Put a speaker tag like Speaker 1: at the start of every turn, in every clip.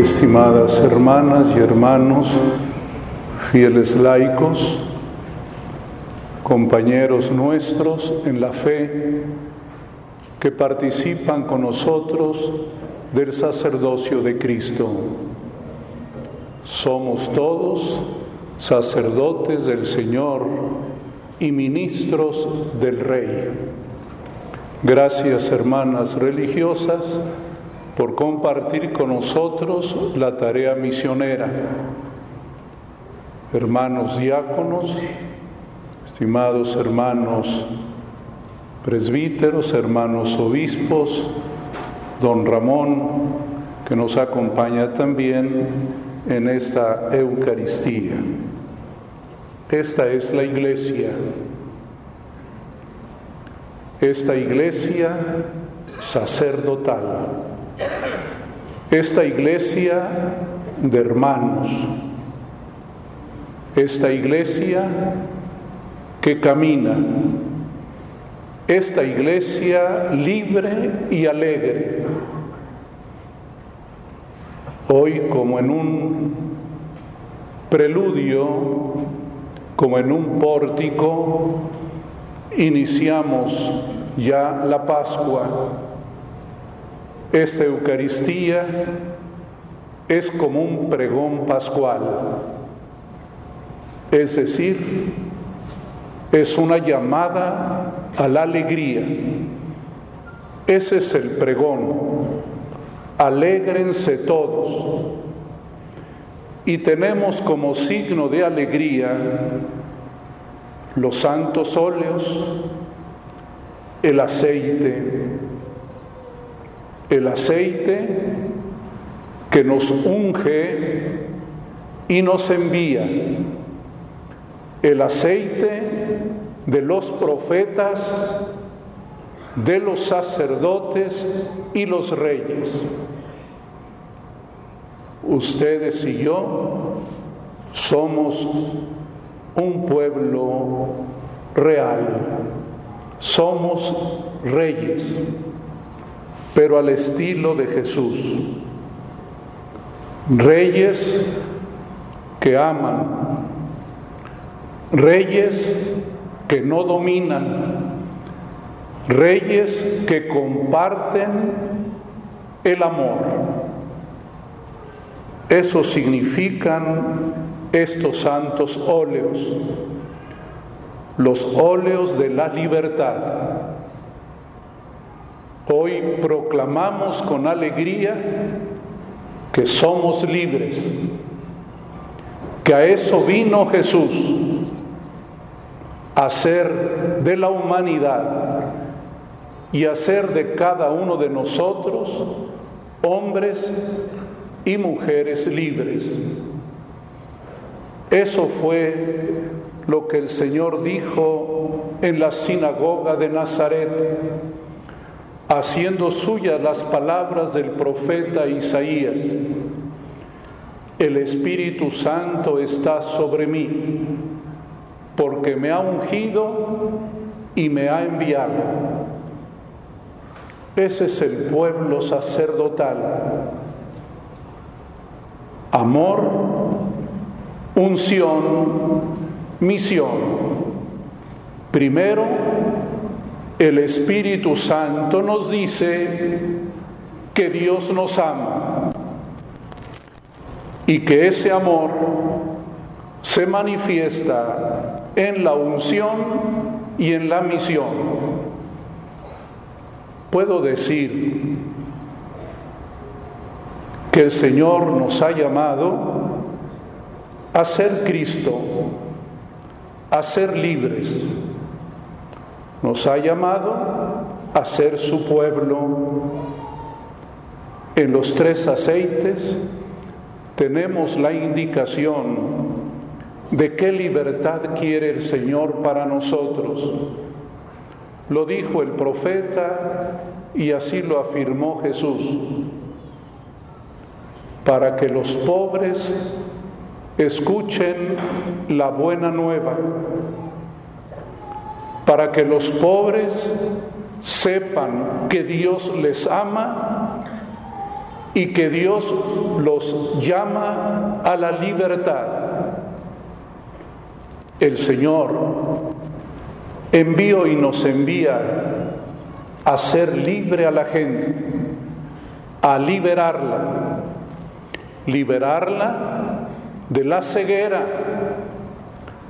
Speaker 1: estimadas hermanas y hermanos, fieles laicos, compañeros nuestros en la fe que participan con nosotros del sacerdocio de Cristo. Somos todos sacerdotes del Señor y ministros del Rey. Gracias hermanas religiosas por compartir con nosotros la tarea misionera. Hermanos diáconos, estimados hermanos presbíteros, hermanos obispos, don Ramón, que nos acompaña también en esta Eucaristía. Esta es la iglesia. Esta iglesia sacerdotal esta iglesia de hermanos, esta iglesia que camina, esta iglesia libre y alegre. Hoy como en un preludio, como en un pórtico, iniciamos ya la Pascua esta Eucaristía es como un pregón pascual, es decir, es una llamada a la alegría. Ese es el pregón. Alégrense todos. Y tenemos como signo de alegría los santos óleos, el aceite, el aceite que nos unge y nos envía, el aceite de los profetas, de los sacerdotes y los reyes. Ustedes y yo somos un pueblo real, somos reyes pero al estilo de Jesús. Reyes que aman, reyes que no dominan, reyes que comparten el amor. Eso significan estos santos óleos, los óleos de la libertad Hoy proclamamos con alegría que somos libres, que a eso vino Jesús, a ser de la humanidad y a ser de cada uno de nosotros hombres y mujeres libres. Eso fue lo que el Señor dijo en la sinagoga de Nazaret haciendo suyas las palabras del profeta Isaías. El Espíritu Santo está sobre mí, porque me ha ungido y me ha enviado. Ese es el pueblo sacerdotal. Amor, unción, misión. Primero, el Espíritu Santo nos dice que Dios nos ama y que ese amor se manifiesta en la unción y en la misión. Puedo decir que el Señor nos ha llamado a ser Cristo, a ser libres nos ha llamado a ser su pueblo. En los tres aceites tenemos la indicación de qué libertad quiere el Señor para nosotros. Lo dijo el profeta y así lo afirmó Jesús, para que los pobres escuchen la buena nueva para que los pobres sepan que Dios les ama y que Dios los llama a la libertad. El Señor envió y nos envía a ser libre a la gente, a liberarla, liberarla de la ceguera,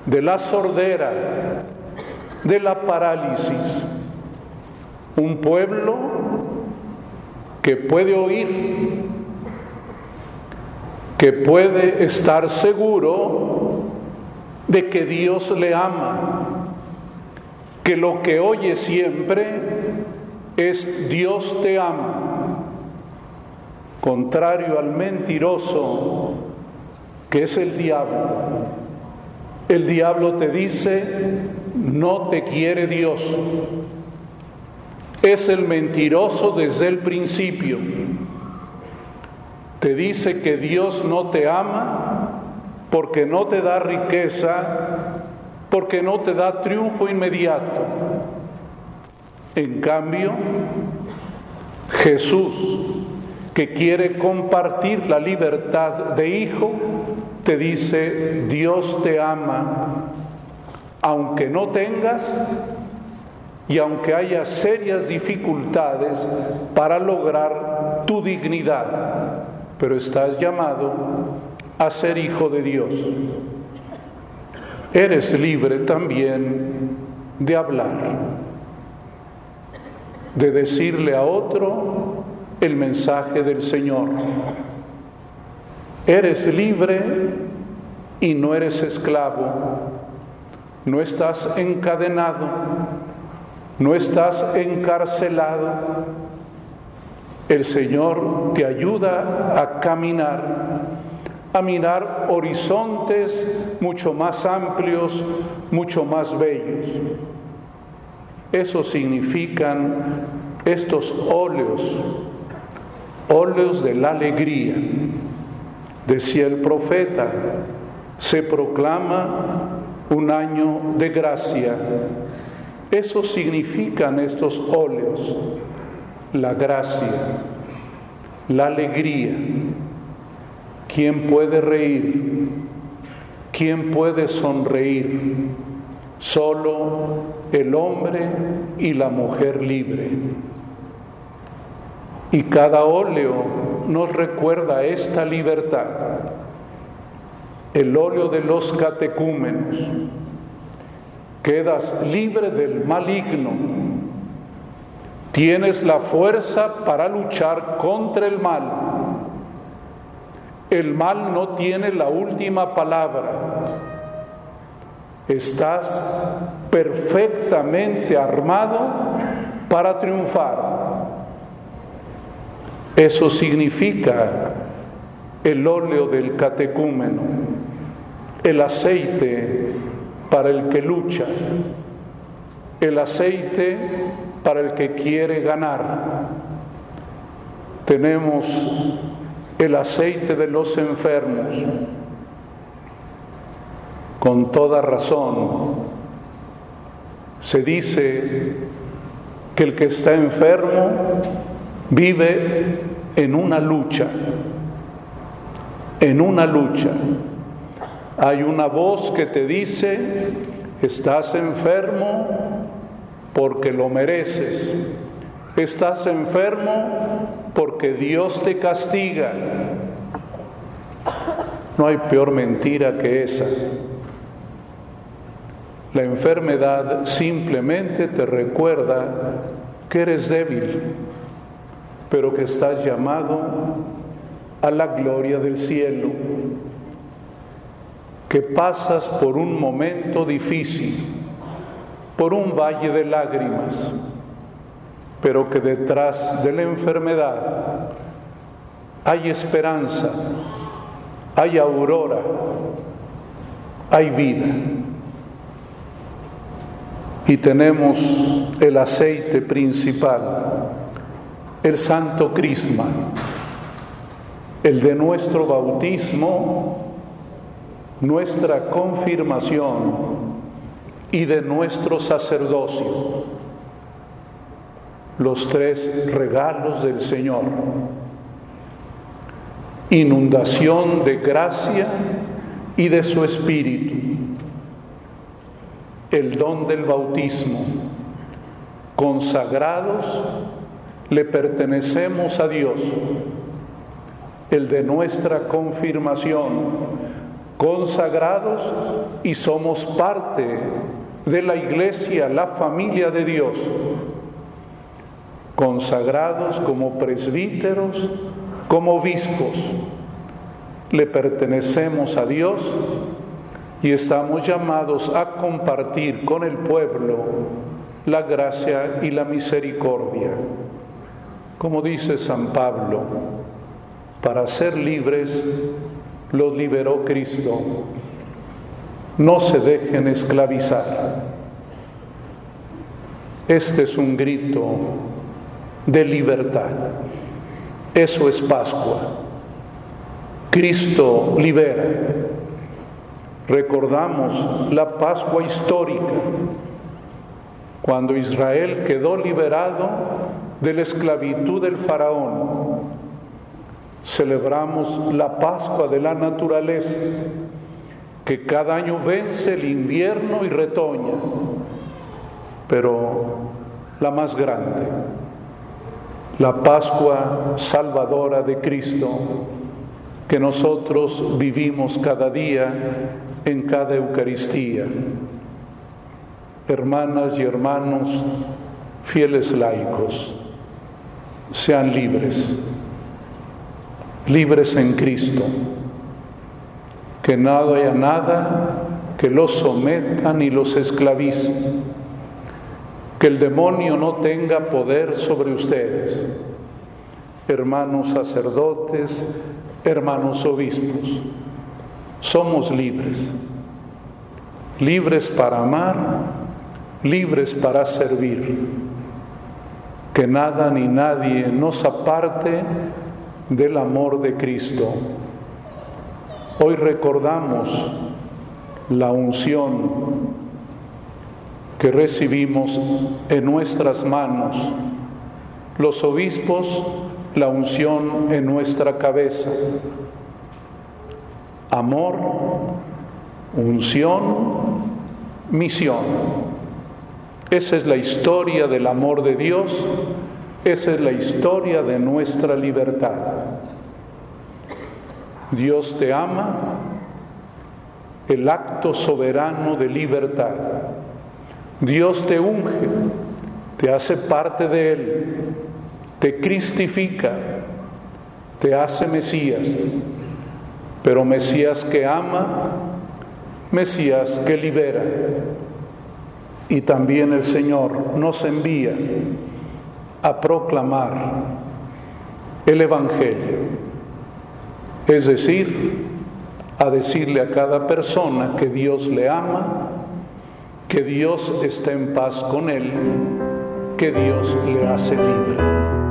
Speaker 1: de la sordera, de la parálisis. Un pueblo que puede oír, que puede estar seguro de que Dios le ama, que lo que oye siempre es Dios te ama, contrario al mentiroso que es el diablo. El diablo te dice, no te quiere Dios. Es el mentiroso desde el principio. Te dice que Dios no te ama porque no te da riqueza, porque no te da triunfo inmediato. En cambio, Jesús, que quiere compartir la libertad de hijo, te dice, Dios te ama, aunque no tengas y aunque haya serias dificultades para lograr tu dignidad, pero estás llamado a ser hijo de Dios. Eres libre también de hablar, de decirle a otro el mensaje del Señor. Eres libre y no eres esclavo, no estás encadenado, no estás encarcelado. El Señor te ayuda a caminar, a mirar horizontes mucho más amplios, mucho más bellos. Eso significan estos óleos, óleos de la alegría. Decía el profeta, se proclama un año de gracia. Eso significan estos óleos, la gracia, la alegría. ¿Quién puede reír? ¿Quién puede sonreír? Solo el hombre y la mujer libre. Y cada óleo nos recuerda esta libertad. El óleo de los catecúmenos. Quedas libre del maligno. Tienes la fuerza para luchar contra el mal. El mal no tiene la última palabra. Estás perfectamente armado para triunfar. Eso significa el óleo del catecúmeno, el aceite para el que lucha, el aceite para el que quiere ganar. Tenemos el aceite de los enfermos, con toda razón. Se dice que el que está enfermo vive en una lucha, en una lucha. Hay una voz que te dice, estás enfermo porque lo mereces, estás enfermo porque Dios te castiga. No hay peor mentira que esa. La enfermedad simplemente te recuerda que eres débil, pero que estás llamado a la gloria del cielo, que pasas por un momento difícil, por un valle de lágrimas, pero que detrás de la enfermedad hay esperanza, hay aurora, hay vida. Y tenemos el aceite principal el Santo Crisma, el de nuestro bautismo, nuestra confirmación y de nuestro sacerdocio, los tres regalos del Señor. inundación de gracia y de su espíritu, el don del bautismo, consagrados le pertenecemos a Dios, el de nuestra confirmación, consagrados y somos parte de la iglesia, la familia de Dios, consagrados como presbíteros, como obispos. Le pertenecemos a Dios y estamos llamados a compartir con el pueblo la gracia y la misericordia. Como dice San Pablo, para ser libres los liberó Cristo. No se dejen esclavizar. Este es un grito de libertad. Eso es Pascua. Cristo libera. Recordamos la Pascua histórica, cuando Israel quedó liberado de la esclavitud del faraón. Celebramos la Pascua de la naturaleza, que cada año vence el invierno y retoña, pero la más grande, la Pascua salvadora de Cristo, que nosotros vivimos cada día en cada Eucaristía. Hermanas y hermanos, fieles laicos, sean libres, libres en Cristo, que nada haya nada que los someta ni los esclavice, que el demonio no tenga poder sobre ustedes, hermanos sacerdotes, hermanos obispos, somos libres, libres para amar, libres para servir. Que nada ni nadie nos aparte del amor de Cristo. Hoy recordamos la unción que recibimos en nuestras manos, los obispos la unción en nuestra cabeza. Amor, unción, misión. Esa es la historia del amor de Dios, esa es la historia de nuestra libertad. Dios te ama, el acto soberano de libertad. Dios te unge, te hace parte de Él, te cristifica, te hace Mesías, pero Mesías que ama, Mesías que libera. Y también el Señor nos envía a proclamar el Evangelio, es decir, a decirle a cada persona que Dios le ama, que Dios está en paz con él, que Dios le hace libre.